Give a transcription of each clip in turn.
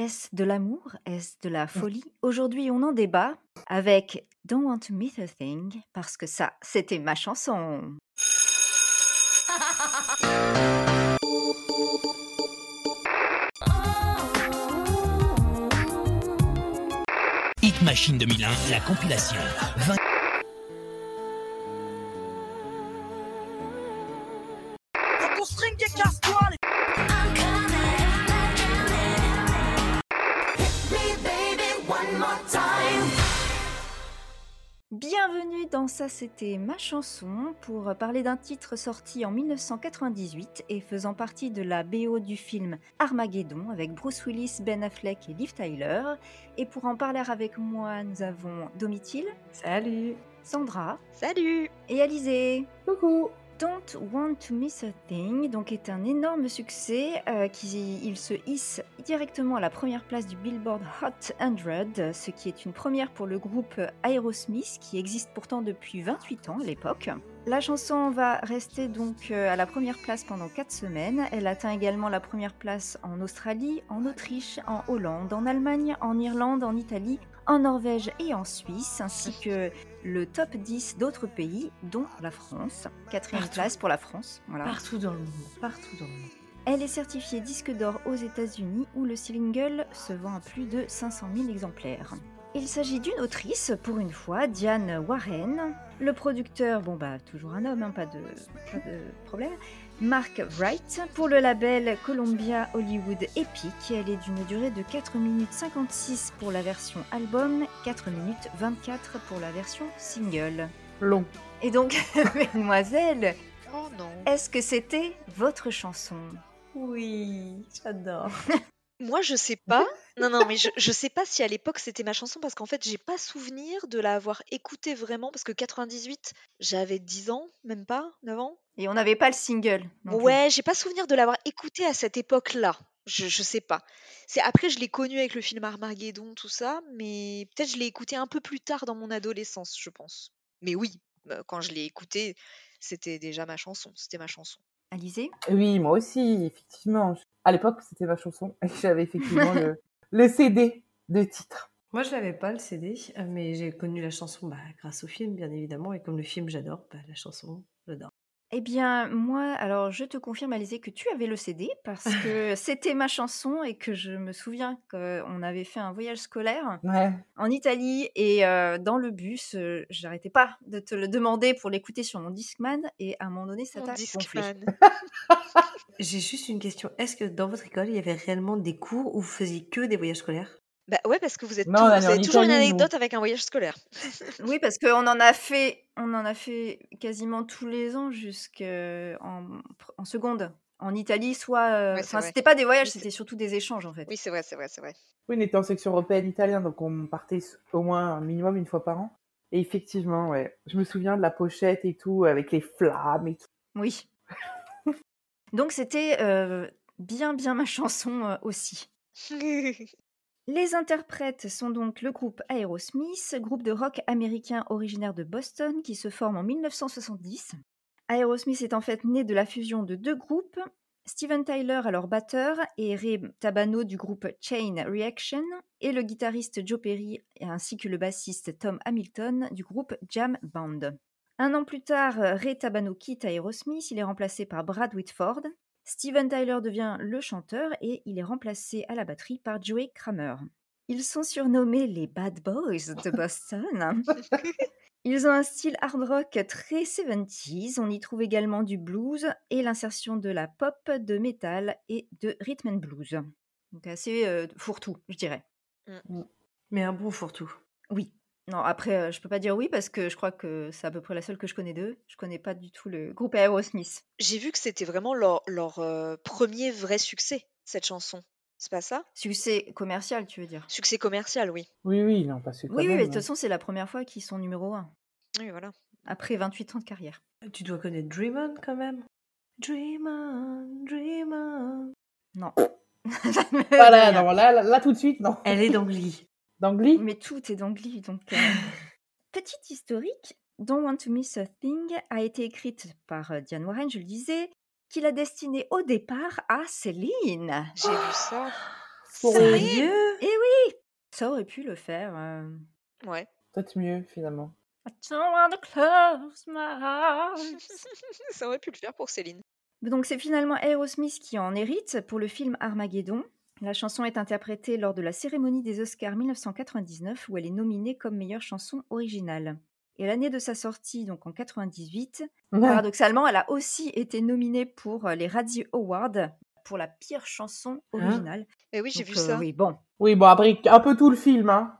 Est-ce de l'amour? Est-ce de la folie? Aujourd'hui, on en débat avec Don't Want to Miss a Thing parce que ça, c'était ma chanson. Hit Machine 2001, la compilation. 20... Ça c'était ma chanson pour parler d'un titre sorti en 1998 et faisant partie de la BO du film Armageddon avec Bruce Willis, Ben Affleck et Liv Tyler. Et pour en parler avec moi, nous avons Domitil. Salut. Sandra. Salut. Et Alizé. Coucou. Don't Want to Miss a Thing donc est un énorme succès euh, qui il se hisse directement à la première place du Billboard Hot 100, ce qui est une première pour le groupe Aerosmith qui existe pourtant depuis 28 ans à l'époque. La chanson va rester donc euh, à la première place pendant 4 semaines. Elle atteint également la première place en Australie, en Autriche, en Hollande, en Allemagne, en Irlande, en Italie, en Norvège et en Suisse, ainsi que le top 10 d'autres pays, dont la France. Quatrième Partout. place pour la France. Voilà. Partout dans le monde. Partout dans le monde. Elle est certifiée disque d'or aux États-Unis où le single se vend à plus de 500 000 exemplaires. Il s'agit d'une autrice, pour une fois, Diane Warren. Le producteur, bon bah toujours un homme, hein, pas, de, pas de problème. Mark Wright pour le label Columbia Hollywood Epic. Elle est d'une durée de 4 minutes 56 pour la version album, 4 minutes 24 pour la version single. Long. Et donc, mesdemoiselles, Oh est-ce que c'était votre chanson? Oui, j'adore. Moi, je sais pas. Non, non, mais je, je sais pas si à l'époque c'était ma chanson parce qu'en fait, j'ai pas souvenir de l'avoir écoutée vraiment parce que 98, j'avais 10 ans, même pas, 9 ans. Et on n'avait pas le single. Ouais, j'ai pas souvenir de l'avoir écoutée à cette époque-là. Je, je sais pas. C'est après je l'ai connue avec le film Armageddon, tout ça, mais peut-être je l'ai écoutée un peu plus tard dans mon adolescence, je pense. Mais oui, euh, quand je l'ai écoutée, c'était déjà ma chanson. C'était ma chanson. Alizé Oui, moi aussi, effectivement. À l'époque, c'était ma chanson. Et j'avais effectivement le, CD de titre. Moi, je l'avais pas le CD, euh, mais j'ai connu la chanson bah, grâce au film, bien évidemment. Et comme le film, j'adore, bah, la chanson. Eh bien, moi, alors je te confirme, Alizé, que tu avais le CD parce que c'était ma chanson et que je me souviens qu'on avait fait un voyage scolaire Ouais. en Italie et euh, dans le bus, euh, j'arrêtais pas de te le demander pour l'écouter sur mon Discman et à un moment donné, ça t'a gonflé. J'ai juste une question. Est-ce que dans votre école, il y avait réellement des cours où vous faisiez que des voyages scolaires? Bah ouais, parce que vous êtes Non, vous avez toujours une Italie, anecdote avec un voyage scolaire. Oui, parce qu'on en a fait, on en a fait quasiment tous les ans jusqu'en en seconde. En Italie, soit. euh, Ouais, Enfin, c'était pas des voyages, c'était surtout des échanges en fait. Oui, c'est vrai, c'est vrai, c'est vrai. Oui, on était en section européenne italien, donc on partait au moins un minimum une fois par an. Et effectivement, ouais. Je me souviens de la pochette et tout, avec les flammes et tout. Oui. Donc c'était euh, bien bien ma chanson euh, aussi. Les interprètes sont donc le groupe Aerosmith, groupe de rock américain originaire de Boston qui se forme en 1970. Aerosmith est en fait né de la fusion de deux groupes, Steven Tyler alors batteur et Ray Tabano du groupe Chain Reaction et le guitariste Joe Perry ainsi que le bassiste Tom Hamilton du groupe Jam Band. Un an plus tard, Ray Tabano quitte Aerosmith, il est remplacé par Brad Whitford. Steven Tyler devient le chanteur et il est remplacé à la batterie par Joey Kramer. Ils sont surnommés les Bad Boys de Boston. Ils ont un style hard rock très 70s. On y trouve également du blues et l'insertion de la pop, de métal et de rhythm and blues. Donc assez euh, fourre-tout, je dirais. Mais un bon fourre-tout. Oui. Non, après, euh, je peux pas dire oui parce que je crois que c'est à peu près la seule que je connais d'eux. Je connais pas du tout le groupe Aerosmith. J'ai vu que c'était vraiment leur, leur euh, premier vrai succès, cette chanson. C'est pas ça? Succès commercial, tu veux dire? Succès commercial, oui. Oui, oui, non, parce que quand Oui, oui, mais de toute hein. façon, c'est la première fois qu'ils sont numéro 1, Oui, voilà. après 28 ans de carrière. Tu dois connaître Dream On quand même. Dream On, Dream On. Non. Voilà, non, là, là, là, tout de suite, non. Elle est d'Angly. D'Angly Mais tout est d'Angly, donc... euh, Petite historique, Don't Want to Miss a Thing a été écrite par euh, Diane Warren, je le disais, qui l'a destinée au départ à Céline. J'ai vu ça. Sérieux Eh oui Ça aurait pu le faire. euh. Ouais. Peut-être mieux, finalement. I don't wanna close my eyes. Ça aurait pu le faire pour Céline. Donc c'est finalement Aerosmith qui en hérite pour le film Armageddon. La chanson est interprétée lors de la cérémonie des Oscars 1999 où elle est nominée comme meilleure chanson originale. Et l'année de sa sortie, donc en 98, paradoxalement, elle a aussi été nominée pour euh, les Radio Awards pour la pire chanson originale. Mais oui, j'ai vu euh, ça. Oui, bon. Oui, bon, après, un peu tout le film, hein.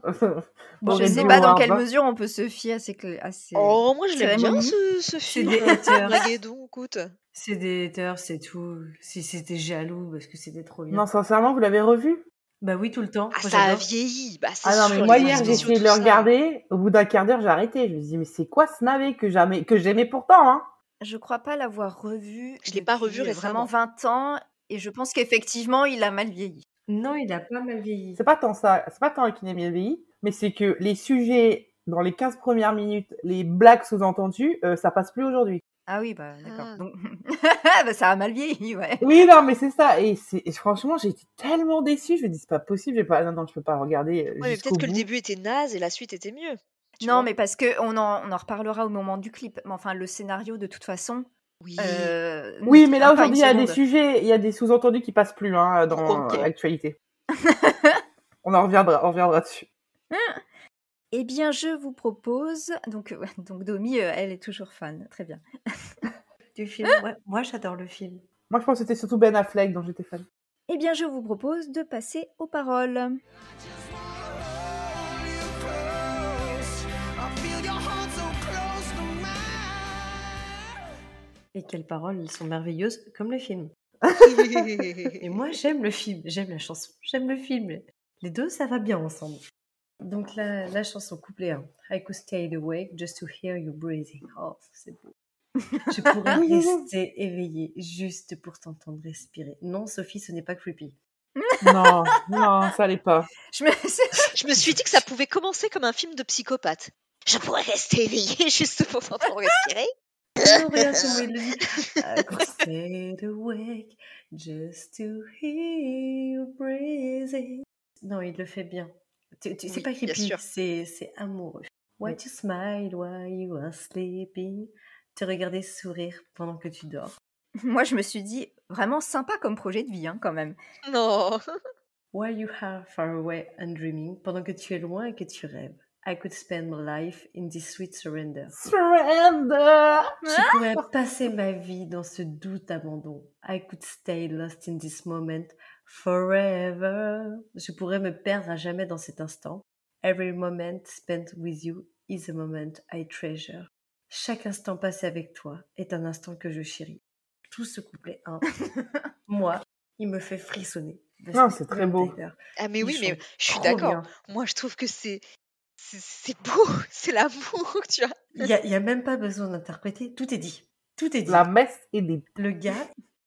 Bon, je les sais pas dans quelle hein. mesure on peut se fier à ces... clés- à ces- Oh, moi je l'aime bien ce, ce C'est film. des haters. Armageddon, écoute. C'est des haters, c'est tout. Si c'était jaloux parce que c'était trop bien. Non, sincèrement, vous l'avez revu? Bah oui, tout le temps. Ah, Moi, ça a vieilli. Bah, c'est Ah non, mais moi, hier, j'ai essayé de tout le ça. regarder. Au bout d'un quart d'heure, j'ai arrêté. Je me dis, mais c'est quoi ce navet que j'aimais, que j'aimais pourtant, hein? Je crois pas l'avoir revu. Je l'ai pas revu euh, Vraiment récemment. 20 ans. Et je pense qu'effectivement, il a mal vieilli. Non, il a pas mal vieilli. C'est pas tant ça, c'est pas tant qu'il ait bien vieilli, mais c'est que les sujets, dans les 15 premières minutes, les blagues sous-entendues, euh, ça passe plus aujourd'hui. Ah oui, bah d'accord. Ah. Donc... bah, ça a mal vieilli, ouais. Oui, non, mais c'est ça. Et, franchement, j'ai été tellement déçue. Je me dis, c'est pas possible. J'ai pas, non, non, je peux pas regarder euh, Ouais, peut-être que le début était naze et la suite était mieux. Non, mais parce que on en, on en reparlera au moment du clip. Mais enfin, le scénario, de toute façon. Oui. euh, Oui, mais là aujourd'hui, il y a des sujets, il y a des sous-entendus qui passent plus hein, dans l'actualité. on en reviendra, on reviendra dessus. Eh bien, je vous propose. Donc, euh, donc Domi, euh, elle est toujours fan. Très bien. Du film. Ouais, moi, j'adore le film. Moi, je pense que c'était surtout Ben Affleck dont j'étais fan. Eh bien, je vous propose de passer aux paroles. Et quelles paroles, elles sont merveilleuses, comme le film. Et moi, j'aime le film, j'aime la chanson, j'aime le film. Les deux, ça va bien ensemble. Donc, la, la chanson couplet 1. I could stay awake just to hear you breathing. Oh, c'est beau. Je pourrais rester éveillée juste pour t'entendre respirer. Non, Sophie, ce n'est pas creepy. Non, non, ça allait pas. Je me... Je me suis dit que ça pouvait commencer comme un film de psychopathe. Je pourrais rester éveillée juste pour t'entendre respirer. Non, il le dit. I could stay awake just to hear you breathing. Non, il le fait bien. Tu- tu- C'est Oui, pas bien creepy, sûr. c'est c'est amoureux. Why you smile while you are sleeping? Te regarder sourire pendant que tu dors. Moi, je me suis dit vraiment sympa comme projet de vie, hein, quand même. Non. While you are far away and dreaming, pendant que tu es loin et que tu rêves? I could spend my life in this sweet surrender. Surrender! Je pourrais passer ma vie dans ce doux abandon. I could stay lost in this moment forever. Je pourrais me perdre à jamais dans cet instant. Every moment spent with you is a moment I treasure. Chaque instant passé avec toi est un instant que je chéris. Tout ce couplet 1, moi, il me fait frissonner. Non, c'est très beau. Ah mais oui, mais je suis d'accord. Moi, je trouve que c'est c'est- beau, c'est l'amour, tu vois. Il n'y a, y a même pas besoin d'interpréter, tout est dit. Tout est dit. La messe est des... Le gars,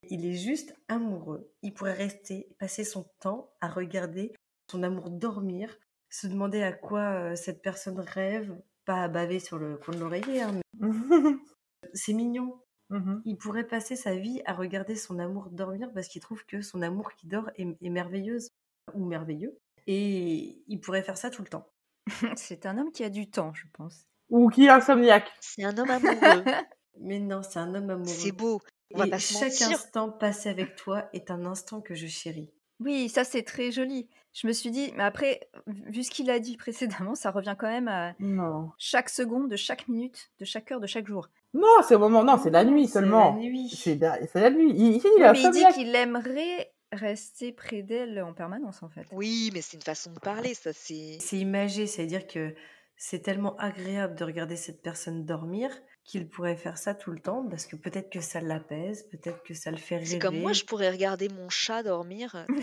il est juste amoureux. Il pourrait rester, passer son temps à regarder son amour dormir, se demander à quoi euh, cette personne rêve, pas à baver sur le coin de l'oreiller, hein, mais c'est mignon. Mhm. Il pourrait passer sa vie à regarder son amour dormir parce qu'il trouve que son amour qui dort est, est merveilleuse ou merveilleux. Et il pourrait faire ça tout le temps. C'est un homme qui a du temps, je pense. Ou qui est insomniaque. C'est un homme amoureux. Mais non, c'est un homme amoureux. c'est beau. On va Et pas se chaque mentir. instant passé avec toi est un instant que je chéris. Oui, ça c'est très joli. Je me suis dit, mais après, vu ce qu'il a dit précédemment, ça revient quand même à Non. chaque seconde, de chaque minute, de chaque heure, de chaque jour. Non, c'est au moment, non, c'est la nuit seulement. C'est la nuit. C'est la, nuit. Il, il, il Oui, est mais il dit qu'il aimerait rester près d'elle en permanence, en fait. Oui, mais c'est une façon de parler, ça c'est. C'est imagé, c'est-à-dire que c'est tellement agréable de regarder cette personne dormir qu'il pourrait faire ça tout le temps parce que peut-être que ça l'apaise, peut-être que ça le fait rêver. C'est comme moi, je pourrais regarder mon chat dormir.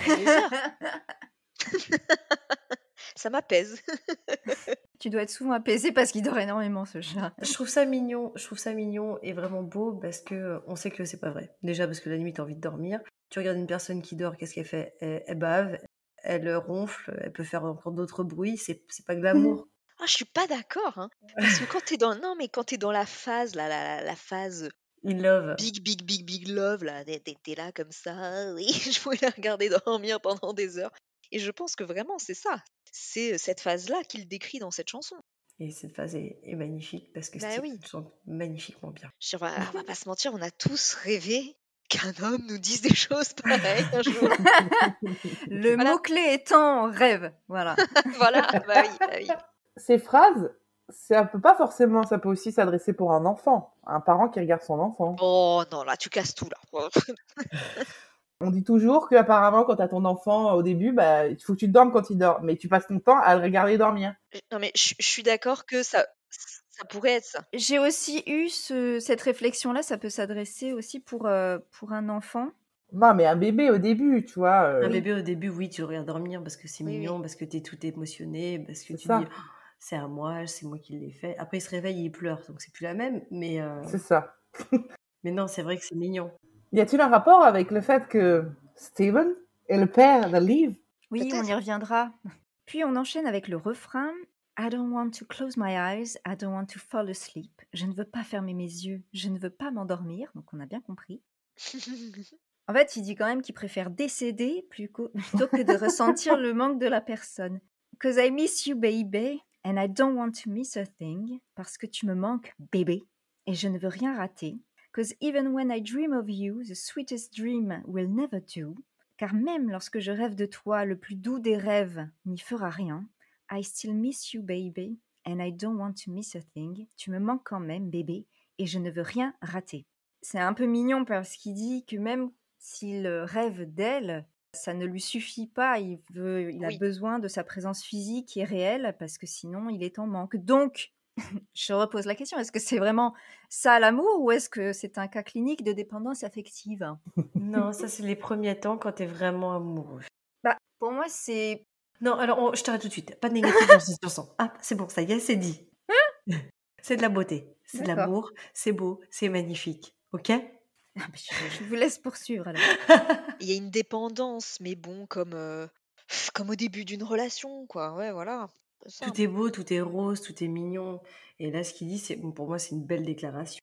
Ça m'apaise. tu dois être souvent apaisé parce qu'il dort énormément, ce chat. Je trouve ça mignon, je trouve ça mignon et vraiment beau parce que euh, on sait que c'est pas vrai. Déjà parce que la nuit t'as envie de dormir. Tu regardes une personne qui dort, qu'est-ce qu'elle fait? Elle, elle bave, elle ronfle, elle peut faire encore d'autres bruits. C'est c'est pas de l'amour. Ah, je suis pas d'accord, hein. Parce que quand t'es dans, non, mais quand t'es dans la phase, là, la, la, la phase Il love. big, big, big, big love, là, t'es là comme ça, oui, je pourrais la regarder dormir pendant des heures. Et je pense que vraiment, c'est ça. C'est cette phase-là qu'il décrit dans cette chanson. Et cette phase est, magnifique parce que bah Steve chante magnifiquement bien. Je, on, va, va pas se mentir, on a tous rêvé qu'un homme nous dise des choses pareilles un jour. Le mot-clé étant rêve. Voilà. voilà, bah oui, bah oui. Ces phrases, ça peut pas forcément, ça peut aussi s'adresser pour un enfant, un parent qui regarde son enfant. Oh non, là, tu casses tout, là. On dit toujours qu'apparemment, quand tu as ton enfant au début, bah, il faut que tu te dormes quand il dort, mais tu passes ton temps à le regarder dormir. Non, mais je, suis d'accord que ça, ça pourrait être ça. J'ai aussi eu cette réflexion-là, ça peut s'adresser aussi pour, euh, pour un enfant. Non, mais un bébé au début, tu vois. Un euh. bébé au début, oui, tu regardes dormir parce que c'est mignon, parce que tu es tout émotionné, parce que tu dis c'est à moi, c'est moi qui l'ai fait. Après, il se réveille et il pleure, donc c'est plus la même, mais. Euh, c'est ça. mais non, c'est vrai que c'est mignon. Y a-t-il un rapport avec le fait que Steven est le père de Liv Oui, on y reviendra. Puis on enchaîne avec le refrain I don't want to close my eyes, I don't want to fall asleep. Je ne veux pas fermer mes yeux, je ne veux pas m'endormir. Donc on a bien compris. En fait, il dit quand même qu'il préfère décéder plutôt que de ressentir le manque de la personne. Cause I miss you, baby, and I don't want to miss a thing. Parce que tu me manques, bébé, et je ne veux rien rater. Cause even when I dream of you, the sweetest dream will never do. Car même lorsque je rêve de toi, le plus doux des rêves n'y fera rien. I still miss you, baby, and I don't want to miss a thing. Tu me manques quand même, bébé, et je ne veux rien rater. C'est un peu mignon parce qu'il dit que même s'il rêve d'elle, ça ne lui suffit pas. Il, veut, il a besoin de sa présence physique et réelle parce que sinon il est en manque. Donc, je repose la question, est-ce que c'est vraiment ça l'amour ou est-ce que c'est un cas clinique de dépendance affective? Non, ça c'est les premiers temps quand tu es vraiment amoureux. Bah, pour moi c'est... Non, alors je t'arrête tout de suite. Pas de négatif dans cette chanson. Ah, c'est bon, ça y est, c'est dit. c'est de la beauté, c'est de l'amour, c'est beau, c'est magnifique. Ok? Ah, je, vous laisse poursuivre alors. Il y a une dépendance, mais bon, comme, euh, comme au début d'une relation, quoi. Ouais, voilà. Tout est beau, tout est rose, tout est mignon. Et là, ce qu'il dit, c'est pour moi, c'est une belle déclaration.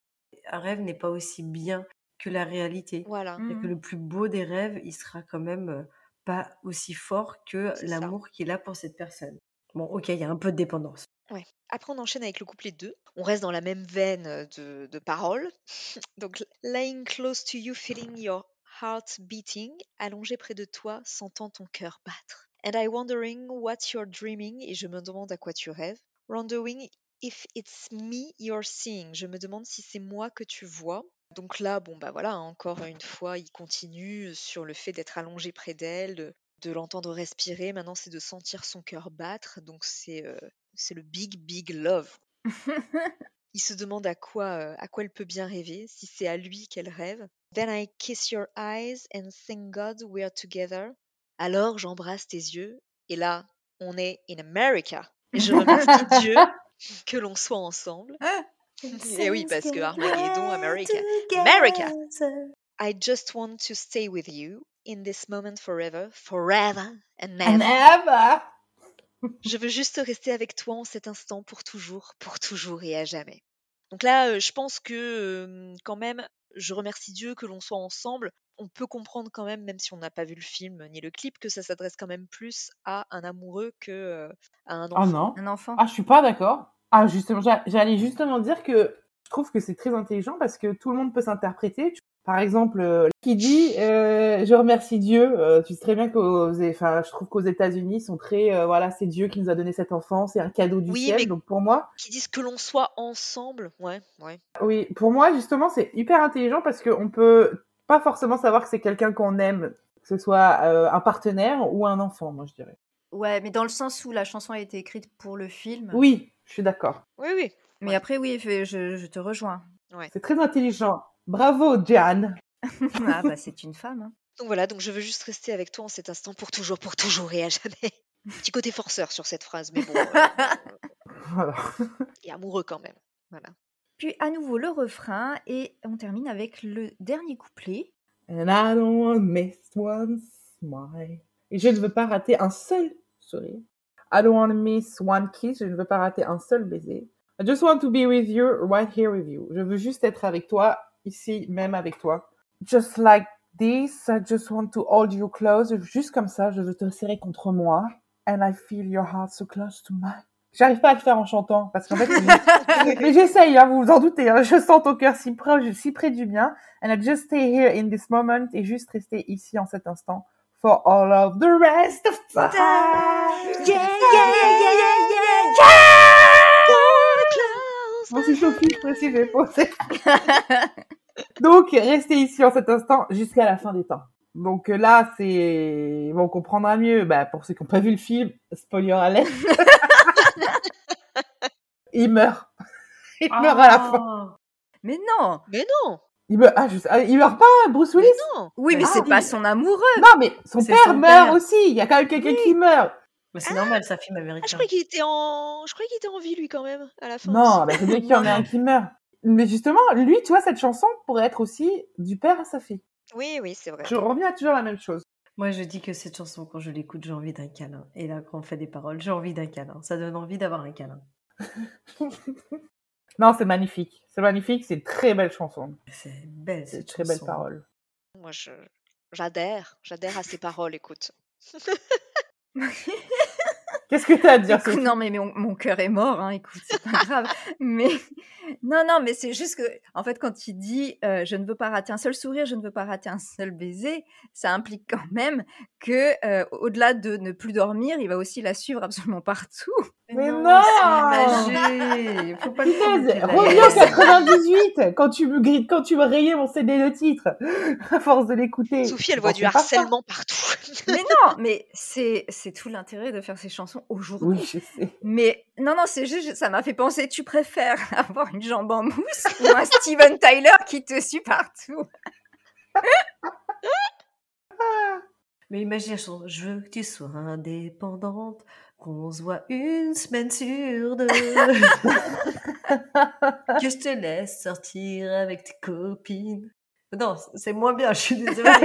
Un rêve n'est pas aussi bien que la réalité. Voilà. Et que mmh. le plus beau des rêves, il sera quand même euh, pas aussi fort que l'amour qu'il a pour cette personne. Bon, ok, il y a un peu de dépendance. Ouais. Après, on enchaîne avec le couplet 2. On reste dans la même veine de, de paroles. Donc, lying close to you, feeling your heart beating, allongé près de toi, sentant ton cœur battre. And I wondering what you're dreaming, et je me demande à quoi tu rêves. Wondering if it's me you're seeing, je me demande si c'est moi que tu vois. Donc là, bon bah voilà, encore une fois, il continue sur le fait d'être allongé près d'elle, de, l'entendre respirer. Maintenant, c'est de sentir son cœur battre. Donc c'est euh, c'est le big big love. il se demande à quoi euh, à quoi elle peut bien rêver, si c'est à lui qu'elle rêve. Then I kiss your eyes and thank God we're together. Alors j'embrasse tes yeux et là, on est in America. Et je remercie Dieu que l'on soit ensemble. Et oui, parce que Armageddon, America. America! I just want to stay with you in this moment forever, forever and never. Je veux juste rester avec toi en cet instant pour toujours, pour toujours et à jamais. Donc là, euh, je pense que quand même, je remercie Dieu que l'on soit ensemble on peut comprendre quand même, même si on n'a pas vu le film ni le clip, que ça s'adresse quand même plus à un amoureux que euh, à un ah enfant. non. Un enfant. Ah, je suis pas d'accord. Ah, justement, j'allais justement dire que je trouve que c'est très intelligent parce que tout le monde peut s'interpréter. Par exemple, euh, qui dit euh, je remercie Dieu. tu sais très bien qu'aux, enfin, je trouve qu'aux États-Unis, sont très, voilà, c'est Dieu qui nous a donné cet enfant, c'est un cadeau du ciel. donc pour moi, qui disent que l'on soit ensemble, ouais, ouais. Oui, pour moi justement, c'est hyper intelligent parce qu'on peut pas forcément savoir que c'est quelqu'un qu'on aime, que ce soit euh, un partenaire ou un enfant, moi je dirais. Ouais, mais dans le sens où la chanson a été écrite pour le film. Oui, je suis d'accord. Oui, oui. Mais après, oui, je, te rejoins. C'est très intelligent. Bravo, Jan. ah bah c'est une femme. Hein. Donc voilà, donc je veux juste rester avec toi en cet instant pour toujours, pour toujours et à jamais. Petit côté forceur sur cette phrase, mais bon. voilà. Et amoureux quand même. Voilà. Puis à nouveau le refrain et on termine avec le dernier couplet. And I don't want miss one smile. Et je ne veux pas rater un seul sourire. I don't want to miss one kiss. Je ne veux pas rater un seul baiser. I just want to be with you, right here with you. Je veux juste être avec toi, ici, même avec toi. Just like This, I just want to hold you close. Juste comme ça, je veux te serrer contre moi. And I feel your heart so close to mine. J'arrive pas à le faire en chantant parce qu'en fait, mais j'essaye, hein, vous vous en doutez. Hein, je sens ton cœur si près, si près du mien. And I just stay here in this moment et juste rester ici en cet instant for all of the rest of time. Yeah, yeah, yeah, yeah, yeah, yeah. Bon, c'est Sophie, je précise, j'ai posé. Donc, restez ici en cet instant jusqu'à la fin des temps. Donc euh, là, c'est... Bon, on comprendra mieux, bah, pour ceux qui n'ont pas vu le film, spoiler alert. il meurt. Il meurt à la fin. Mais non Mais non Il meurt, ah, ah, il meurt pas, Bruce Willis Mais non Oui, mais Ah, c'est pas son amoureux Non, mais son père son meurt père. aussi. Il y a quand même quelqu'un qui meurt. Mais c'est normal, c'est un film Ah, je américain. croyais qu'il était en... Je croyais qu'il était en vie, lui, quand même, à la fin. Non, bah, c'est bien qu'il y en ait un qui meurt. Mais justement, lui, tu vois, cette chanson pourrait être aussi du père à sa fille. Oui, oui, c'est vrai. Je reviens à toujours la même chose. Moi, je dis que cette chanson, quand je l'écoute, j'ai envie d'un câlin. Et là, quand on fait des paroles, j'ai envie d'un câlin. Ça donne envie d'avoir un câlin. Non, c'est magnifique. C'est magnifique, c'est une très belle chanson. C'est belle, C'est très belle parole. Moi, je... j'adhère. J'adhère à ses paroles, écoute. Qu'est-ce que t'as à dire, Écoute, non, mais mon, mon cœur est mort, hein, écoute, c'est pas grave. Mais non, non, mais c'est juste que, en fait, quand il dit euh, je ne veux pas rater un seul sourire, je ne veux pas rater un seul baiser, ça implique quand même que, euh, au-delà de ne plus dormir, il va aussi la suivre absolument partout. Mais non c'est imagé. Faut pas Punaise, reviens en Thérèse. 98 quand tu me grilles- quand tu me rayais mon CD de titre à force de l'écouter. Sophie, elle voit du pas harcèlement partout. Mais non, mais c'est c'est tout l'intérêt de faire ces chansons aujourd'hui. Oui, je sais. Mais non, non, c'est juste, ça m'a fait penser, tu préfères avoir une jambe en mousse ou un Steven Tyler qui te suit partout? Mais imagine la chanson. Je veux que tu sois indépendante, qu'on se voit une semaine sur deux. que je te laisse sortir avec tes copines. Non, c'est moins bien, je suis désolée.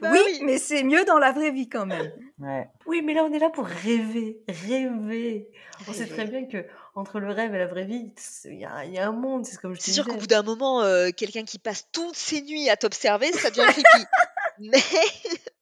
Bah oui, oui. mais c'est mieux dans la vraie vie quand même. Ouais. oui, mais là, on est là pour rêver, rêver. On sait très bien que entre le rêve et la vraie vie, il y, a il y a un monde, c'est comme je C'est sûr qu'au bout d'un moment, euh, quelqu'un qui passe toutes ses nuits à t'observer, ça devient creepy. Mais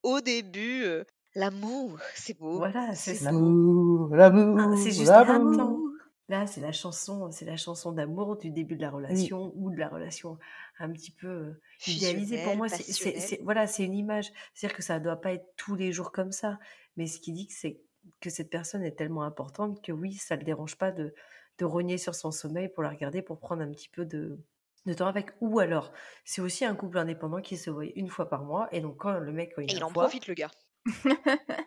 au début, euh, l'amour, c'est beau. Voilà, c'est ça. L'amour, l'amour, Ah, c'est juste l'amour. l'amour. Là, c'est la chanson, c'est la chanson d'amour du début de la relation ou de la relation un petit peu euh, idéalisée. Pour moi, c'est- voilà, c'est une image. C'est-à-dire que ça doit pas être tous les jours comme ça. Mais ce qui dit que c'est que cette personne est tellement importante que oui, ça le dérange pas de, de rogner sur son sommeil pour la regarder, pour prendre un petit peu de, de temps avec. Ou alors, c'est aussi un couple indépendant qui se voit une fois par mois. Et donc, quand le mec, quand il, Et il en voit, profite, le gars.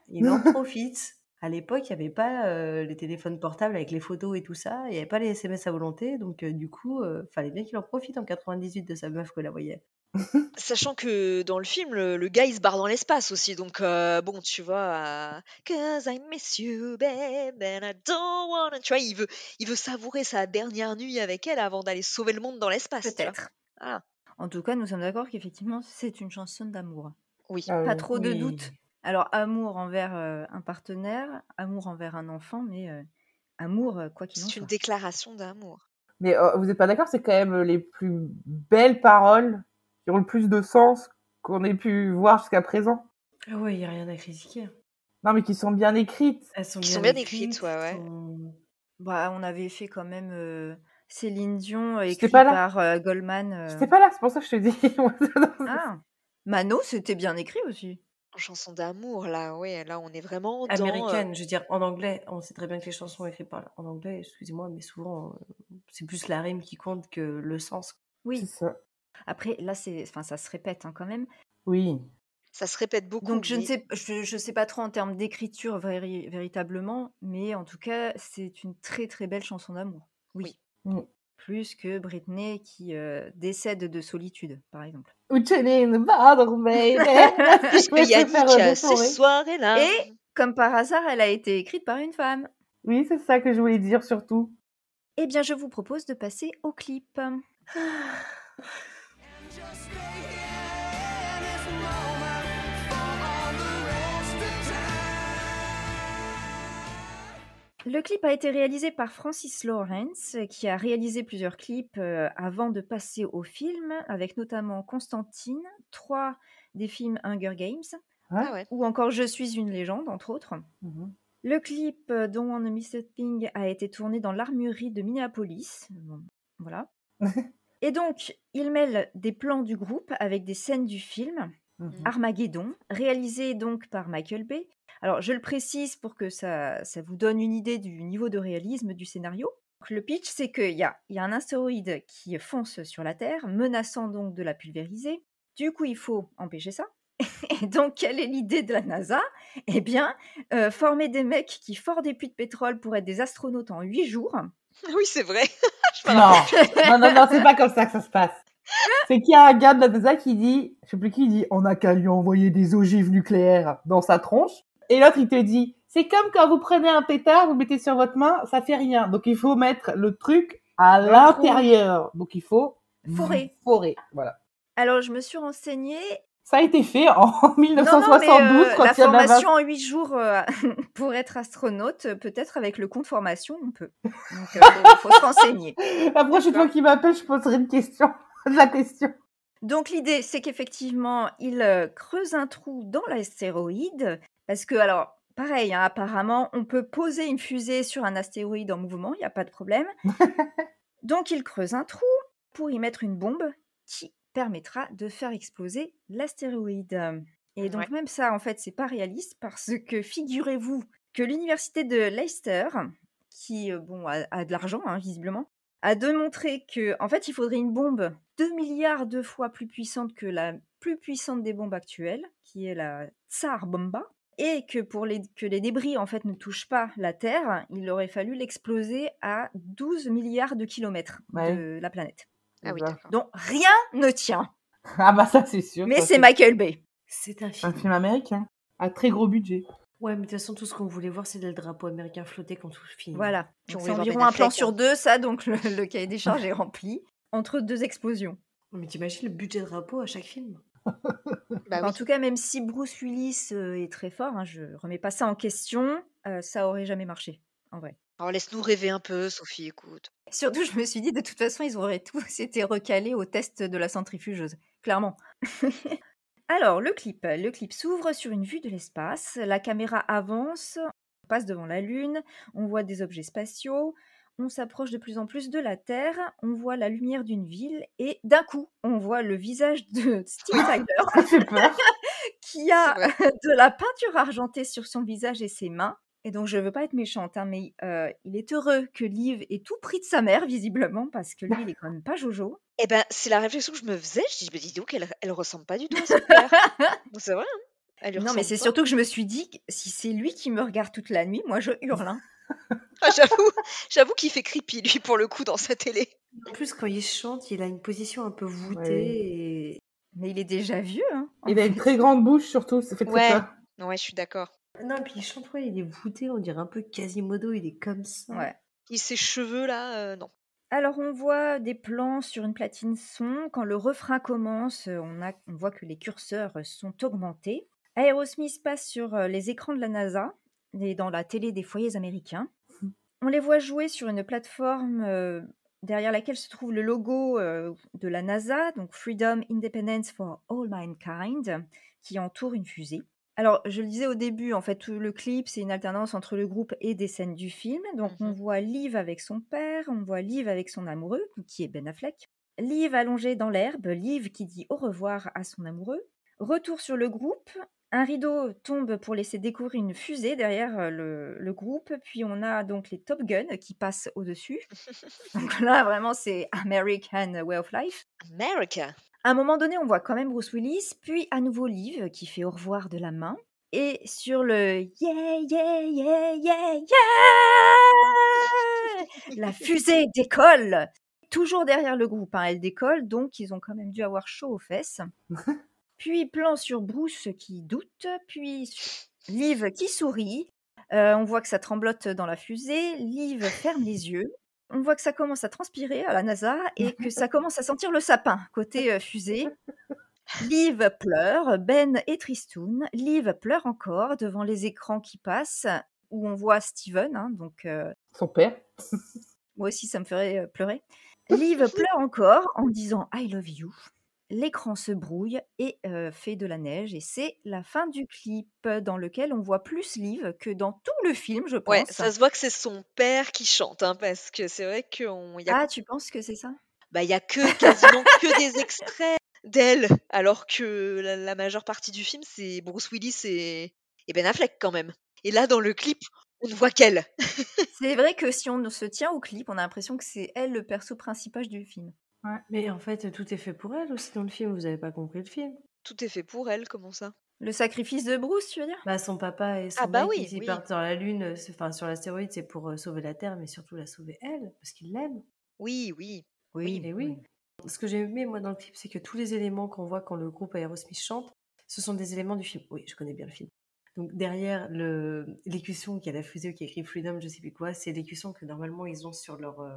Il en profite. À l'époque, il n'y avait pas euh, les téléphones portables avec les photos et tout ça. Il n'y avait pas les SMS à volonté. Donc, euh, du coup, euh, fallait bien qu'il en profite en 98 de sa meuf que la voyait. Sachant que dans le film, le, le gars, il se barre dans l'espace aussi. Donc, euh, bon, tu vois, euh, Cause I miss you, babe, and I don't wanna... Tu vois, il veut, il veut savourer sa dernière nuit avec elle avant d'aller sauver le monde dans l'espace. Peut-être. Voilà. En tout cas, nous sommes d'accord qu'effectivement, c'est une chanson d'amour. Oui. Ah Pas oui. trop de Oui. Alors, amour envers euh, un partenaire, amour envers un enfant, mais euh, amour, euh, quoi qu'il en C'est une soit. déclaration d'amour. Mais euh, vous n'êtes pas d'accord, c'est quand même les plus belles paroles qui ont le plus de sens qu'on ait pu voir jusqu'à présent. Ah ouais, il n'y a rien à critiquer. Non, mais qui sont bien écrites. Elles sont Qui bien, sont bien écrites, ouais, ouais. sont- Bah, on avait fait quand même euh, Céline Dion, écrit pas là. par euh, Goldman. euh. J'étais pas là, c'est pour ça que je te dis. Ah, Mano, c'était bien écrit aussi. Chanson d'amour, là, ouais, là, on est vraiment dans... euh, Américaine, je veux dire, en anglais, on sait très bien que les chansons écrites par, en anglais, excusez-moi, mais souvent, euh, c'est plus la rime qui compte que le sens. Oui. Après, là, c'est, enfin, ça se répète hein, quand même. Oui. Ça se répète beaucoup. Donc, je ne sais, je, je sais pas trop en termes d'écriture véri- véritablement, mais en tout cas, c'est une très très belle chanson d'amour. Oui. Oui. Mm. Plus que Britney qui euh, décède de solitude, par exemple. Pardon, ces soirées-là... Et comme par hasard, elle a été écrite par une femme. Oui, c'est ça que je voulais dire surtout. Eh bien, je vous propose de passer au clip. Le clip a été réalisé par Francis Lawrence, qui a réalisé plusieurs clips euh, avant de passer au film, avec notamment Constantine, trois des films Hunger Games, Ah ouais. ou encore Je suis une légende, entre autres. Mhm. Le clip euh, Don't Want to Miss a Thing a été tourné dans l'armurerie de Minneapolis. Bon, Voilà. Et donc, il mêle des plans du groupe avec des scènes du film Mhm. Armageddon, réalisé donc par Michael Bay. Alors, je le précise pour que ça, ça vous donne une idée du niveau de réalisme du scénario. Donc, le pitch, c'est qu'il y a, il y a un astéroïde qui fonce sur la Terre, menaçant donc de la pulvériser. Du coup, il faut empêcher ça. Et donc, quelle est l'idée de la NASA? Eh bien, euh, former des mecs qui forent des puits de pétrole pour être des astronautes en huit jours. Oui, c'est vrai. Non, non, non, non, c'est pas comme ça que ça se passe. C'est qu'il y a un gars de la NASA qui dit, je sais plus qui il dit, on n'a qu'à lui envoyer des ogives nucléaires dans sa tronche. Et l'autre, il te dit, c'est comme quand vous prenez un pétard, vous le mettez sur votre main, ça fait rien. Donc il faut mettre le truc à l'intérieur. Donc il faut Forer. Forer, voilà. Alors, je me suis renseignée Ça a été fait en Non, non, mais 1972 euh, quand la il y formation en 8 jours euh, pour être astronaute, euh, peut-être avec le compte formation, on peut. Donc, il faut, faut se renseigner. La prochaine fois qu'il m'appelle, je poserai une question. La question. Donc, l'idée, c'est qu'effectivement, il euh, creuse un trou dans l'astéroïde. Parce que, alors, pareil, hein, apparemment, on peut poser une fusée sur un astéroïde en mouvement, il n'y a pas de problème. Donc, il creuse un trou pour y mettre une bombe qui permettra de faire exploser l'astéroïde. Et donc, Ouais. même ça, en fait, c'est pas réaliste parce que figurez-vous que l'université de Leicester, qui, euh, bon, a, a de l'argent, hein, visiblement, a démontré que, en fait, il faudrait une bombe 2 milliards de fois plus puissante que la plus puissante des bombes actuelles, qui est la Tsar Bomba, et que pour les, que les débris, en fait, ne touchent pas la Terre, il aurait fallu l'exploser à 12 milliards de kilomètres Ouais. de la planète. Ah oui. Donc, rien ne tient. Ah bah ça c'est sûr. Mais c'est Michael Bay. C'est un film américain à très gros budget. Ouais, mais de toute façon, tout ce qu'on voulait voir, c'est le drapeau américain flotter quand tout finit. Voilà. C'est environ un plan Affleck, sur hein. deux, ça, donc le, le cahier des charges est rempli. Entre deux explosions. Mais t'imagines le budget de drapeau à chaque film? Bah En tout cas, même si Bruce Willis euh, est très fort, hein, je remets pas ça en question, euh, ça aurait jamais marché, en vrai. Alors laisse-nous rêver un peu, Sophie, écoute. Surtout, je me suis dit, de toute façon, ils auraient tous été recalés au test de la centrifugeuse, clairement. Alors, le clip. Le clip s'ouvre sur une vue de l'espace. La caméra avance, on passe devant la Lune, on voit des objets spatiaux, on s'approche de plus en plus de la Terre, on voit la lumière d'une ville, et d'un coup, on voit le visage de Steve Tyler qui a de la peinture argentée sur son visage et ses mains. Et donc, je veux pas être méchante, hein, mais euh, il est heureux que Liv ait tout pris de sa mère, visiblement, parce que lui, il est quand même pas Jojo. Eh ben, c'est la réflexion que je me faisais. Je dis, mais dis donc, elle, elle ressemble pas du tout à son père. Donc, c'est vrai, hein. Elle lui non, mais c'est surtout que je me suis dit, que si c'est lui qui me regarde toute la nuit, moi, je hurle. hein. Ah, j'avoue, j'avoue qu'il fait creepy, lui, pour le coup, dans sa télé. En plus, quand il chante, il a une position un peu voûtée. Ouais. Et... Mais il est déjà vieux. Hein, Il a une très grande bouche surtout, ça fait très Ouais. peur. Ouais, je suis d'accord. Non, puis il chante, ouais, il est voûté, on dirait un peu Quasimodo, il est comme ça. Ouais. Et ses cheveux, là, euh, non. Alors, on voit des plans sur une platine son. Quand le refrain commence, euh, on, a, on voit que les curseurs euh, sont augmentés. Aerosmith passe sur les écrans de la NASA et dans la télé des foyers américains. On les voit jouer sur une plateforme euh, derrière laquelle se trouve le logo euh, de la NASA, donc Freedom, Independence for All Mankind, qui entoure une fusée. Alors, je le disais au début, en fait, tout le clip, c'est une alternance entre le groupe et des scènes du film. Donc, on Mhm. voit Liv avec son père, on voit Liv avec son amoureux, qui est Ben Affleck. Liv allongée dans l'herbe, Liv qui dit au revoir à son amoureux. Retour sur le groupe. Un rideau tombe pour laisser découvrir une fusée derrière euh, le, le groupe. Puis on a donc les Top Gun qui passent au-dessus. Donc là, vraiment, c'est American Way of Life. America. À un moment donné, on voit quand même Bruce Willis, puis à nouveau Liv qui fait au revoir de la main. Et sur le yeah, yeah, yeah, yeah, yeah, la fusée décolle. Toujours derrière le groupe, hein, elle décolle, donc ils ont quand même dû avoir chaud aux fesses. Puis plan sur Bruce qui doute, puis Liv qui sourit. Euh, on voit que ça tremblote dans la fusée. Liv ferme les yeux. On voit que ça commence à transpirer à la NASA et que ça commence à sentir le sapin côté euh, fusée. Liv pleure, Ben et Tristoun. Liv pleure encore devant les écrans qui passent. où on voit Steven, hein, donc son père. moi aussi ça me ferait pleurer. Liv pleure encore en disant I love you. L'écran se brouille et fait de la neige et c'est la fin du clip dans lequel on voit plus Liv que dans tout le film, je pense. Ouais, ça se voit que c'est son père qui chante, hein, parce que c'est vrai qu'on. A... Ah, tu penses que c'est ça? Bah, il y a que quasiment que des extraits d'elle, alors que la, majeure partie du film c'est Bruce Willis et... et Ben Affleck quand même. Et là, dans le clip, on ne voit qu'elle. c'est vrai que si on se tient au clip, on a l'impression que c'est elle le perso principal du film. Mais en fait, tout est fait pour elle aussi dans le film. Vous avez pas compris le film. Tout est fait pour elle, comment ça? Le sacrifice de Bruce, tu veux dire? Bah son papa et son Ah bah mec, oui, ils oui. partent sur la lune, euh, enfin sur l'astéroïde, c'est pour euh, sauver la Terre, mais surtout la sauver elle, parce qu'il l'aime. Oui, oui. Oui, Et oui. Ce que j'ai aimé moi dans le clip, c'est que tous les éléments qu'on voit quand le groupe Aerosmith chante, ce sont des éléments du film. Oui, je connais bien le film. Donc derrière l'écusson qui a la fusée qui a écrit Freedom, je sais plus quoi, c'est l'écusson que normalement ils ont sur leur euh,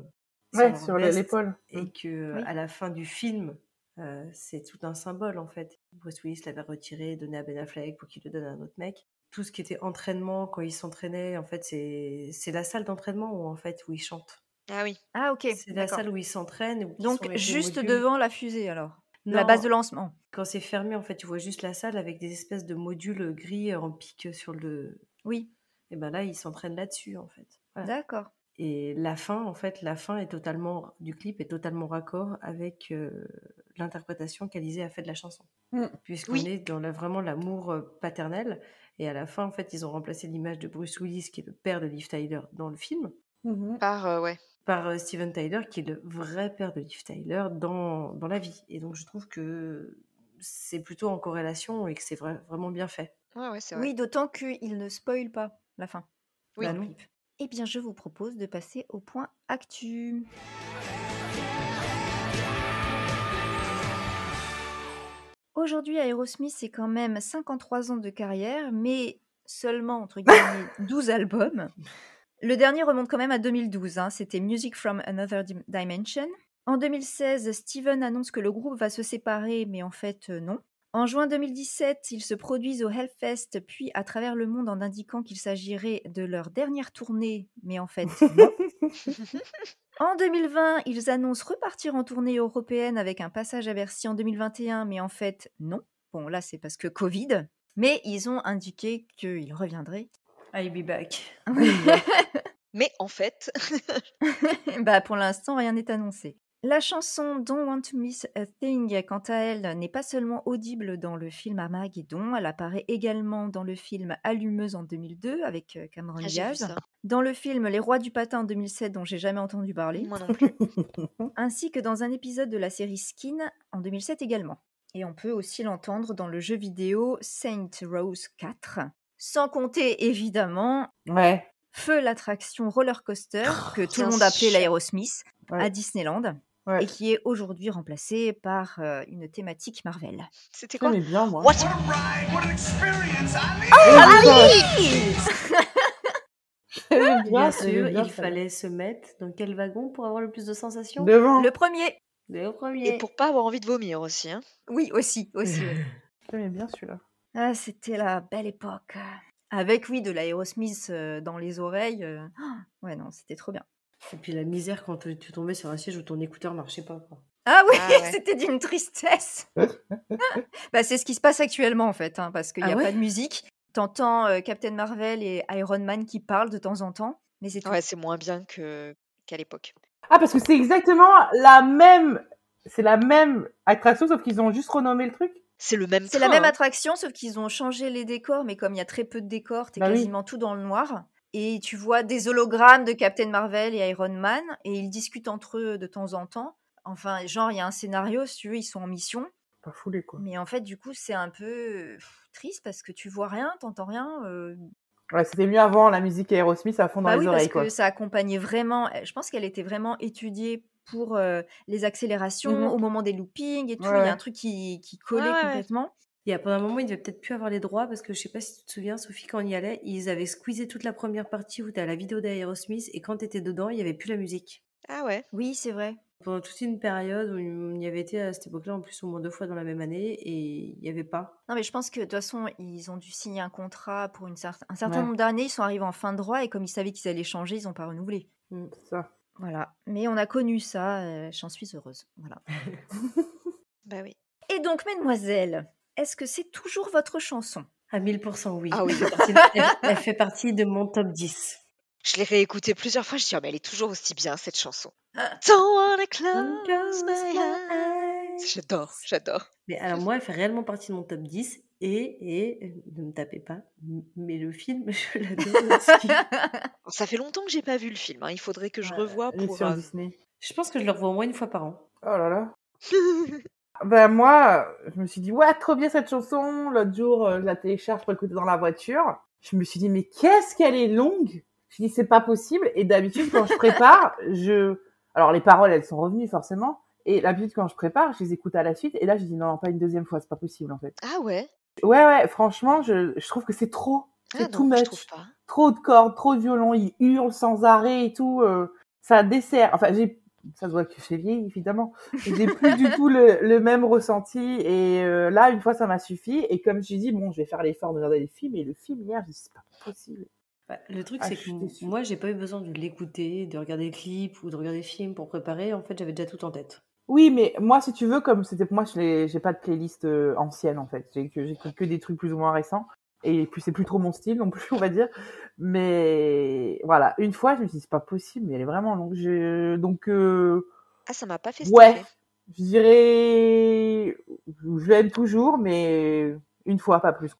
Ouais, sur l'épaule. et que Oui. à la fin du film, euh, c'est tout un symbole en fait. Bruce Willis l'avait retiré, donné à Ben Affleck pour qu'il le donne à un autre mec. Tout ce qui était entraînement, quand ils s'entraînaient, en fait, c'est c'est la salle d'entraînement où en fait où ils chantent. Ah oui. Ah ok. C'est la salle où ils s'entraînent. ils Donc juste modules. devant la fusée alors. La base de lancement. Quand c'est fermé, en fait, tu vois juste la salle avec des espèces de modules gris en pic sur le. Oui, Et ben là, ils s'entraînent là-dessus en fait. Voilà. d'accord. Et la fin, en fait, la fin est totalement du clip est totalement raccord avec euh, l'interprétation qu'Alizé a fait de la chanson, Mm. puisqu'on Oui. est dans la- vraiment l'amour paternel. Et à la fin, en fait, ils ont remplacé l'image de Bruce Willis, qui est le père de Liv Tyler dans le film, Mhm. Par, euh, ouais. par euh, Steven Tyler, qui est le vrai père de Liv Tyler dans, dans la vie. Et donc, je trouve que c'est plutôt en corrélation et que c'est vra- vraiment bien fait. Ouais, ouais, c'est vrai. Oui, d'autant qu'il ne spoil pas la fin. Oui. Bah non. Eh bien, je vous propose de passer au point actu. Aujourd'hui, Aerosmith, c'est quand même 53 ans de carrière, mais seulement, entre guillemets, 12 albums. Le dernier remonte quand même à 2012, hein, c'était Music from Another Dim- Dimension. En 2016, Steven annonce que le groupe va se séparer, mais en fait, euh, non. En juin 2017, ils se produisent au Hellfest, puis à travers le monde en indiquant qu'il s'agirait de leur dernière tournée, mais en fait, non. En 2020, ils annoncent repartir en tournée européenne avec un passage à Bercy en 2021, mais en fait, non. Bon, là, c'est parce que Covid. Mais ils ont indiqué qu'ils reviendraient. I'll be back. Mais en fait, bah, pour l'instant, rien n'est annoncé. La chanson Don't Want to Miss a Thing, quant à elle, n'est pas seulement audible dans le film Armageddon, elle apparaît également dans le film Allumeuse en 2002 avec euh, Cameron ah, Diaz, dans le film Les Rois du Patin en 2007 dont j'ai jamais entendu parler, Moi non plus. ainsi que dans un épisode de la série Skin en 2007 également. Et on peut aussi l'entendre dans le jeu vidéo Saint Rose 4, sans compter évidemment Ouais. Feu l'attraction roller coaster que tout le monde appelait l'Aerosmith Ouais. à Disneyland Ouais. et qui est aujourd'hui remplacée par euh, une thématique Marvel. C'était quoi? J'aimais bien, moi. What J'aimais Bien j'aimais sûr, bien il ça. fallait se mettre dans quel wagon pour avoir le plus de sensations? Devant. Le premier Le premier. Et pour pas avoir envie de vomir aussi. Hein. Oui, aussi, aussi. J'aimais bien celui-là. Ah, c'était la belle époque. Avec, oui, de l'Aerosmith euh, dans les oreilles. euh, ah, Ouais, non, c'était trop bien. Et puis la misère quand tu tombais sur un siège où ton écouteur marchait pas. Quoi. Ah oui, Ah ouais. c'était d'une tristesse. bah, c'est ce qui se passe actuellement, en fait, hein, parce qu'il n'y Ah a ouais pas de musique. T'entends euh, Captain Marvel et Iron Man qui parlent de temps en temps, mais c'est tout. Ouais, c'est moins bien que qu'à l'époque. Ah, parce que c'est exactement la même. C'est la même attraction, sauf qu'ils ont juste renommé le truc. C'est le même C'est la même hein. attraction, sauf qu'ils ont changé les décors, mais comme il y a très peu de décors, t'es Bah oui. quasiment tout dans le noir. Et tu vois des hologrammes de Captain Marvel et Iron Man, et ils discutent entre eux de temps en temps. Enfin, genre, il y a un scénario, si tu veux, ils sont en mission. Pas foulé, quoi. Mais en fait, du coup, c'est un peu triste parce que tu vois rien, t'entends rien. euh. Ouais, c'était mieux avant la musique Aerosmith à fond dans Bah les oui, oreilles, parce quoi. que ça accompagnait vraiment. Je pense qu'elle était vraiment étudiée pour euh, les accélérations, Mhm. au moment des loopings et tout. Ouais, Il y a un truc qui, qui collait Ouais, ouais. complètement. Et pendant un moment, ils devaient peut-être plus avoir les droits parce que je sais pas si tu te souviens, Sophie, quand on y allait, ils avaient squeezé toute la première partie où tu as la vidéo d'Aerosmith et quand tu étais dedans, il y avait plus la musique. Ah ouais. Oui, c'est vrai. pendant toute une période où on y avait été à cette époque-là, en plus au moins deux fois dans la même année, et il n'y avait pas. Non, mais je pense que de toute façon, ils ont dû signer un contrat pour une un certain nombre d'années. Ils sont arrivés en fin de droit, et comme ils savaient qu'ils allaient changer, ils n'ont pas renouvelé. Mm, ça. Voilà. Mais on a connu ça, euh, j'en suis heureuse. Voilà. bah oui. Et donc, mesdemoiselles, est-ce que c'est toujours votre chanson? À 1000% oui. Ah oui. elle fait partie de mon top 10. Je l'ai réécoutée plusieurs fois, je dis, oh, mais elle est toujours aussi bien, cette chanson. Don't wanna close my eyes. J'adore, j'adore. Mais alors moi, elle fait réellement partie de mon top 10 et, et ne me tapez pas, mais le film, je l'adore aussi. Ça fait longtemps que j'ai pas vu le film, hein. il faudrait que je revoie pour... Sur Disney. Je pense que je le revois au moins une fois par an. Oh là là. ben moi, je me suis dit, ouais, trop bien cette chanson. L'autre jour, euh, je la télécharge pour écouter dans la voiture. Je me suis dit, mais qu'est-ce qu'elle est longue? Je dis c'est pas possible. Et d'habitude quand je prépare, je, alors les paroles elles sont revenues forcément. Et d'habitude quand je prépare, je les écoute à la suite. Et là je dis non, non pas une deuxième fois, c'est pas possible en fait. Ah ouais? Ouais ouais, franchement je, je trouve que c'est trop, c'est ah tout much. Trop de cordes, trop de violon, il hurle sans arrêt et tout. Euh, ça dessert. Enfin j'ai ça se voit que j'ai vieilli évidemment. J'ai plus du tout le, le, même ressenti et euh, là une fois ça m'a suffi et comme je dis bon je vais faire l'effort de regarder le film et le film hier je c'est pas possible. Bah, le truc, ah, c'est que moi, j'ai pas eu besoin de l'écouter, de regarder le clip ou de regarder le film pour préparer. En fait, j'avais déjà tout en tête. Oui, mais moi, si tu veux, comme c'était pour moi, j'ai pas de playlist euh, ancienne en fait. J'ai que, que des trucs plus ou moins récents. Et puis, c'est plus trop mon style non plus, on va dire. Mais voilà, une fois, je me suis dit, c'est pas possible, mais elle est vraiment longue. Donc. Euh, ah, ça m'a pas fait Ouais. Je dirais. Je l'aime toujours, mais une fois, pas plus.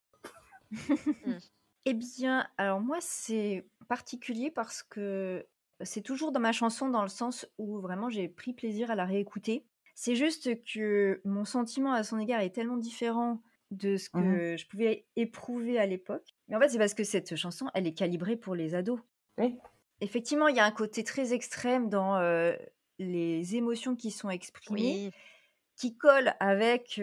Eh bien, alors moi, c'est particulier parce que c'est toujours dans ma chanson dans le sens où vraiment j'ai pris plaisir à la réécouter. C'est juste que mon sentiment à son égard est tellement différent de ce mmh que je pouvais éprouver à l'époque. Mais en fait, c'est parce que cette chanson, elle est calibrée pour les ados. Oui. Effectivement, il y a un côté très extrême dans les émotions qui sont exprimées, qui collent avec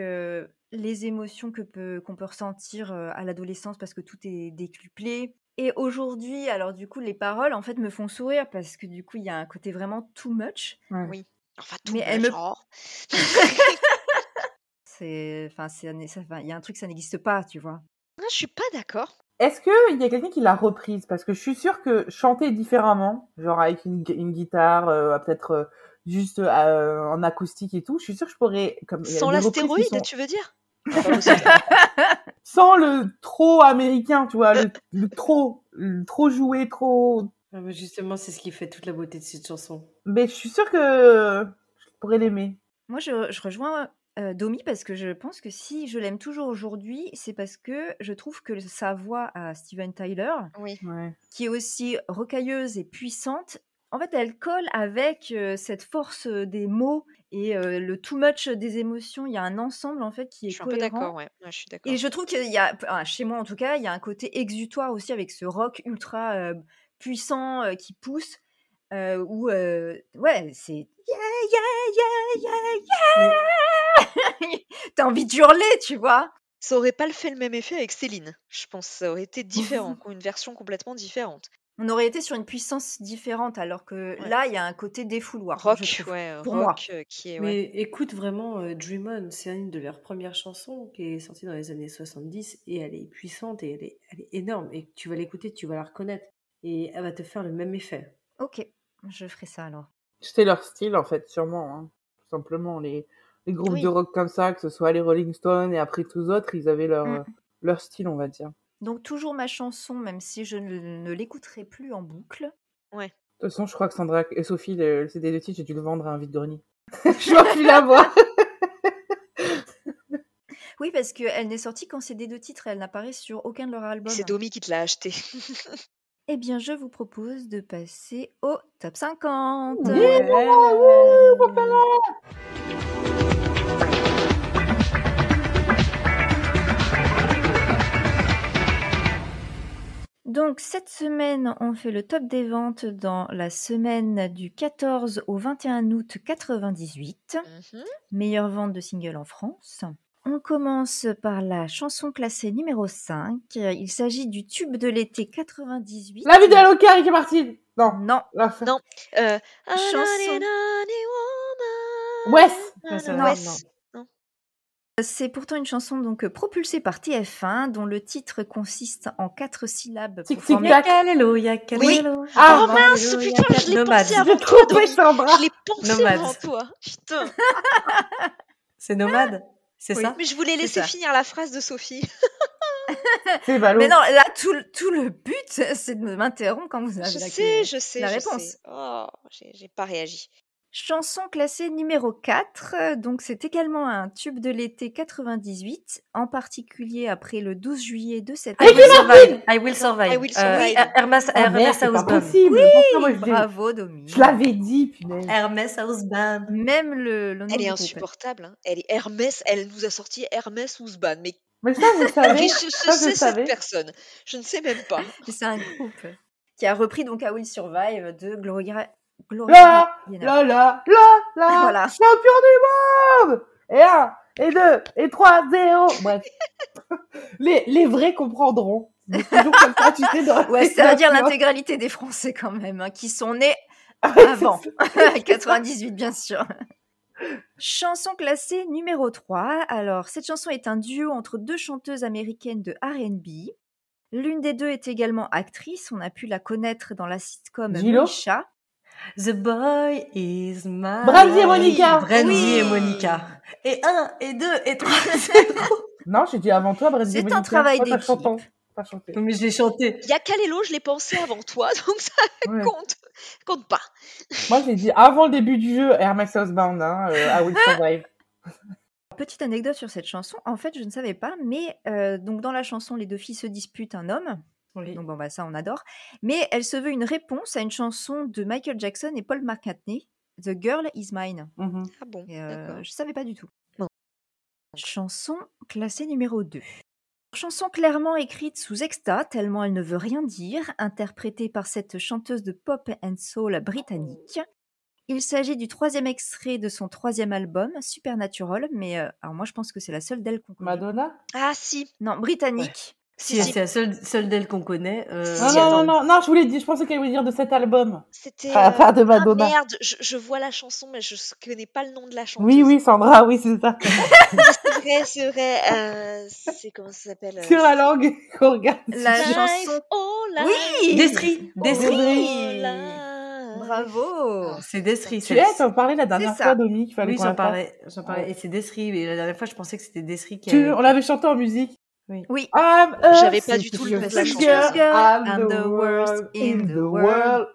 les émotions que peut, qu'on peut ressentir à l'adolescence parce que tout est décuplé. Et aujourd'hui, alors du coup, les paroles en fait me font sourire parce que du coup, il y a un côté vraiment too much. Oui. Enfin, tout Mais much, c'est, enfin, il y a un truc ça n'existe pas, tu vois. Non, je suis pas d'accord. Est-ce qu'il y a quelqu'un qui l'a reprise? Parce que je suis sûre que chanter différemment, genre avec une, guitare, peut-être juste en acoustique et tout, je suis sûre que je pourrais. Comme, Sans l'astéroïde, tu veux dire? Sans le trop américain, tu vois, le, trop, trop joué, trop. Ah, justement, c'est ce qui fait toute la beauté de cette chanson. Mais je suis sûre que je pourrais l'aimer. Moi, je, je rejoins euh, Domi parce que je pense que si je l'aime toujours aujourd'hui, c'est parce que je trouve que sa voix à Steven Tyler, oui. qui est aussi rocailleuse et puissante, en fait, elle colle avec cette force des mots et le too much des émotions. Il y a un ensemble en fait qui est je suis un peu d'accord, ouais. je suis d'accord. Et je trouve qu'il y a, chez moi en tout cas, il y a un côté exutoire aussi avec ce rock ultra puissant qui pousse. Euh, où ouais c'est yeah yeah yeah yeah yeah t'as envie de hurler tu vois? Ça aurait pas fait le même effet avec Céline je pense ça aurait été différent une version complètement différente on aurait été sur une puissance différente, alors que là, il y a un côté défouloir. Rock, ouais, pour moi. Euh, qui est, Mais écoute vraiment euh, Dream On, c'est une de leurs premières chansons qui est sortie dans les années 70 et elle est puissante et elle est, elle est énorme. Et tu vas l'écouter, tu vas la reconnaître et elle va te faire le même effet. Ok, je ferai ça alors. C'était leur style en fait, sûrement. Hein. Tout simplement, les, les groupes de rock comme ça, que ce soit les Rolling Stones et après tous autres, ils avaient leur, mm. leur style, on va dire. Donc toujours ma chanson, même si je ne, l'écouterai plus en boucle. Ouais. De toute façon, je crois que Sandra et Sophie, le, CD de titre, j'ai dû le vendre à un vide-grenier. je vois plus la voix. oui, parce qu'elle n'est sortie qu'en CD de titre, elle n'apparaît sur aucun de leurs albums. C'est Domi qui te l'a acheté. eh bien, je vous propose de passer au top 50. Donc cette semaine, on fait le top des ventes dans la semaine du 14 au 21 août 98. Mhm. Meilleure vente de single en France. On commence par la chanson classée numéro 5. Il s'agit du tube de l'été 98. La vie de Loca, Ricky Martin Non. Non. Non. Euh, chanson... Wes Non, c'est Non. vrai, Wes. C'est pourtant une chanson donc propulsée par TF1 dont le titre consiste en quatre syllabes Tic, tic, tac. Yakalelo, yakalelo. Ah, Oh mince, putain, je l'ai Nomade. pensé J'ai avant toi. Je l'ai pensé Nomade. avant toi. Putain. C'est nomade C'est Oui. ça Mais je voulais laisser finir la phrase de Sophie. C'est ballot. Mais non, là, tout, le- tout le but, c'est de m'interrompre quand vous avez Je la, sais, je sais. la je réponse. sais. Oh, j'ai j'ai pas réagi. Chanson classée numéro 4, euh, donc c'est également un tube de l'été 98, en particulier après le 12 juillet de cette I will survive. I will survive. I will Euh, survive. Hermès, Ah, Hermès c'est pas Houseband. l'ai- Bravo, Domi. Je l'avais dit, punaise. Hermès Houseband. Même le, le nom Elle est insupportable. hein. Elle est Hermès. Elle nous a sorti Hermès Ousban. Mais Mais ça, je savais. qui je, je ça, sais cette personne Je ne sais même pas. C'est un groupe qui a repris donc I Will Survive de Gloria, Gloria là, là, là, là, Voilà. champion du monde Et un, et deux, et trois, zéro Bref. les, les vrais comprendront. C'est toujours comme ça, tu sais, dans Ouais, les ça veut dire l'intégralité des Français quand même, hein, qui sont nés Ah avant. c'est 98 bien sûr. Chanson classée numéro 3. Alors, cette chanson est un duo entre deux chanteuses américaines de R&B. L'une des deux est également actrice, on a pu la connaître dans la sitcom Gilo Monisha. The boy is my... Brandy et Monica. Brandy Oui. et Monica. Et un, et deux, et trois, zéro. Non, j'ai dit avant toi, Brandy C'est un Monica. travail Toi, t'as d'équipe. chanté. T'as chanté. Mais je l'ai chanté. Il y a Kalelo, je l'ai pensé avant toi, donc ça Ouais. compte. Compte pas. Moi, j'ai dit avant le début du jeu, Hermès Housebound, hein, euh, I Will Survive. Petite anecdote sur cette chanson, en fait je ne savais pas, mais euh, donc dans la chanson les deux filles se disputent un homme, Oui. donc bon bah ça on adore, mais elle se veut une réponse à une chanson de Michael Jackson et Paul McCartney, The Girl Is Mine. Mhm. Ah bon, Et, euh, d'accord. je savais pas du tout. Bon. Chanson classée numéro 2. Chanson clairement écrite sous exta, tellement elle ne veut rien dire, interprétée par cette chanteuse de pop and soul britannique. Il s'agit du troisième extrait de son troisième album, Supernatural, mais euh, alors moi je pense que c'est la seule d'elle qu'on connaît. Madonna? Ah si. Non, britannique. Si, c'est la seule, seule d'elle qu'on connaît. Euh, Si, Non, Si, non, non, non, non, je voulais dire, je pensais qu'elle voulait dire de cet album. C'était. Euh, pas de Madonna. Ah merde, je, je vois la chanson, mais je connais pas le nom de la chanteuse. oui, oui, Sandra, oui, c'est ça. C'est vrai, c'est vrai. euh, c'est comment ça s'appelle euh, Sur la langue qu'on regarde. La Life, chanson. Oh là. Oui Destry. Oh Destry. là. Bravo C'est Destry. Tu es, t'en parlais la dernière fois, Domi, qu'il fallait Oui, j'en parlais. J'en parlais. Et c'est Destry. Mais la dernière fois, je pensais que c'était Destry qui Tu, avait- on l'avait chanté en musique. Oui. I'm a J'avais pas du tout le nom de la I'm I'm the worst in the world.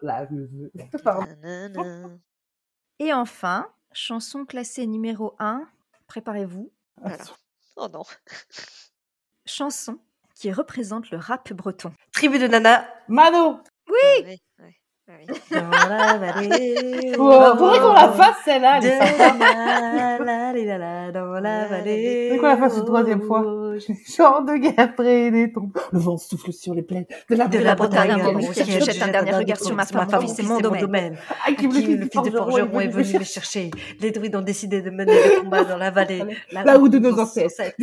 Et enfin, chanson classée numéro 1, préparez-vous, Voilà. Oh non. chanson qui représente le rap breton. Tribu de Nana. Mano, Oui. Ouais, ouais. Dans la vallée. faut- faudrait qu'on la fasse celle-là, elle est sympa. Faudrait qu'on la fasse une troisième fois. Chant de guerre près des tombes. Le vent souffle sur les plaines de la De la Bretagne, ciel, jette un dernier regard sur ma femme, c'est mon domaine. Hakim, Hakim, le fils de forgeron, est venu me chercher. Les druides ont décidé de mener le combat dans la vallée. Là où de nos ancêtres.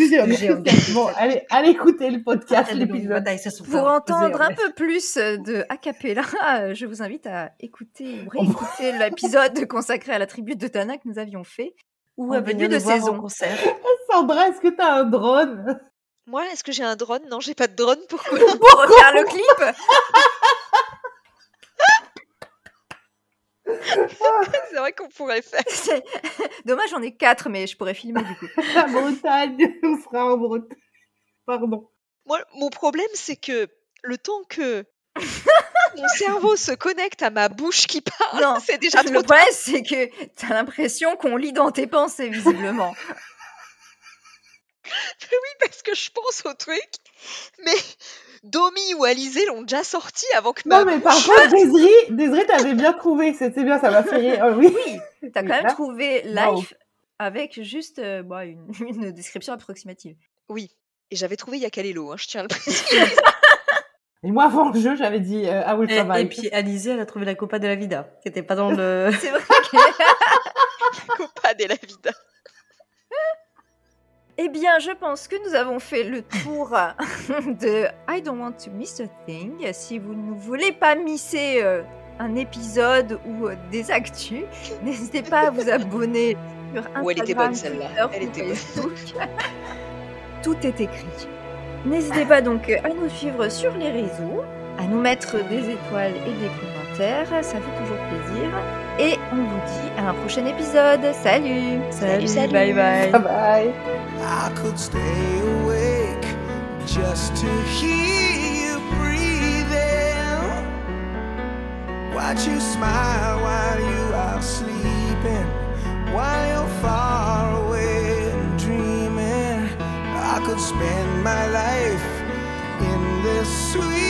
Bon, allez, allez écouter le podcast, l'épisode. Pour entendre en un peu plus de a cappella, euh, je vous invite à écouter ou réécouter l'épisode consacré à la tribu de Tana que nous avions fait. Ou en à venir de saison. concert. Sandra, est-ce que t'as un drone? Moi, est-ce que j'ai un drone? Non, j'ai pas de drone. Pourquoi? Pour refaire le clip C'est vrai qu'on pourrait faire. Dommage, j'en ai quatre, mais je pourrais filmer du coup. La Bretagne, on sera en Bretagne. Pardon. Moi, mon problème, c'est que le temps que mon cerveau se connecte à ma bouche qui parle, Non, c'est déjà le trop tard. problème, c'est que t'as l'impression qu'on lit dans tes pensées, visiblement. Oui, parce que je pense au truc. Mais Domi ou Alizé l'ont déjà sorti avant que ma Non, mais par contre, Désiré, Désiré, t'avais bien trouvé. C'était bien, ça m'a fait rire. Euh, oui. Oui, t'as quand même Là, trouvé live avec juste euh, bah, une, une description approximative. Oui. Et j'avais trouvé Yakalelo, hein, je tiens à le préciser. Et moi, avant le jeu, j'avais dit euh, I will survive. et puis Alizé, elle a trouvé la Copa de la Vida, qui était pas dans le. C'est vrai que... Copa de la vida. Eh bien, je pense que nous avons fait le tour de I Don't Want to Miss a Thing. Si vous ne voulez pas misser euh, un épisode ou euh, des actus, n'hésitez pas à vous abonner sur Instagram, Oh, elle était bonne celle-là. Twitter Elle ou était bonne. Facebook. Tout est écrit. N'hésitez pas donc à nous suivre sur les réseaux, à nous mettre des étoiles et des commentaires, ça fait toujours plaisir. Et on vous dit à un prochain épisode. Salut Salut, salut. bye bye Bye bye. I could stay awake just to hear you breathing. Watch you smile while you are sleeping, while you're far away my life in this sweet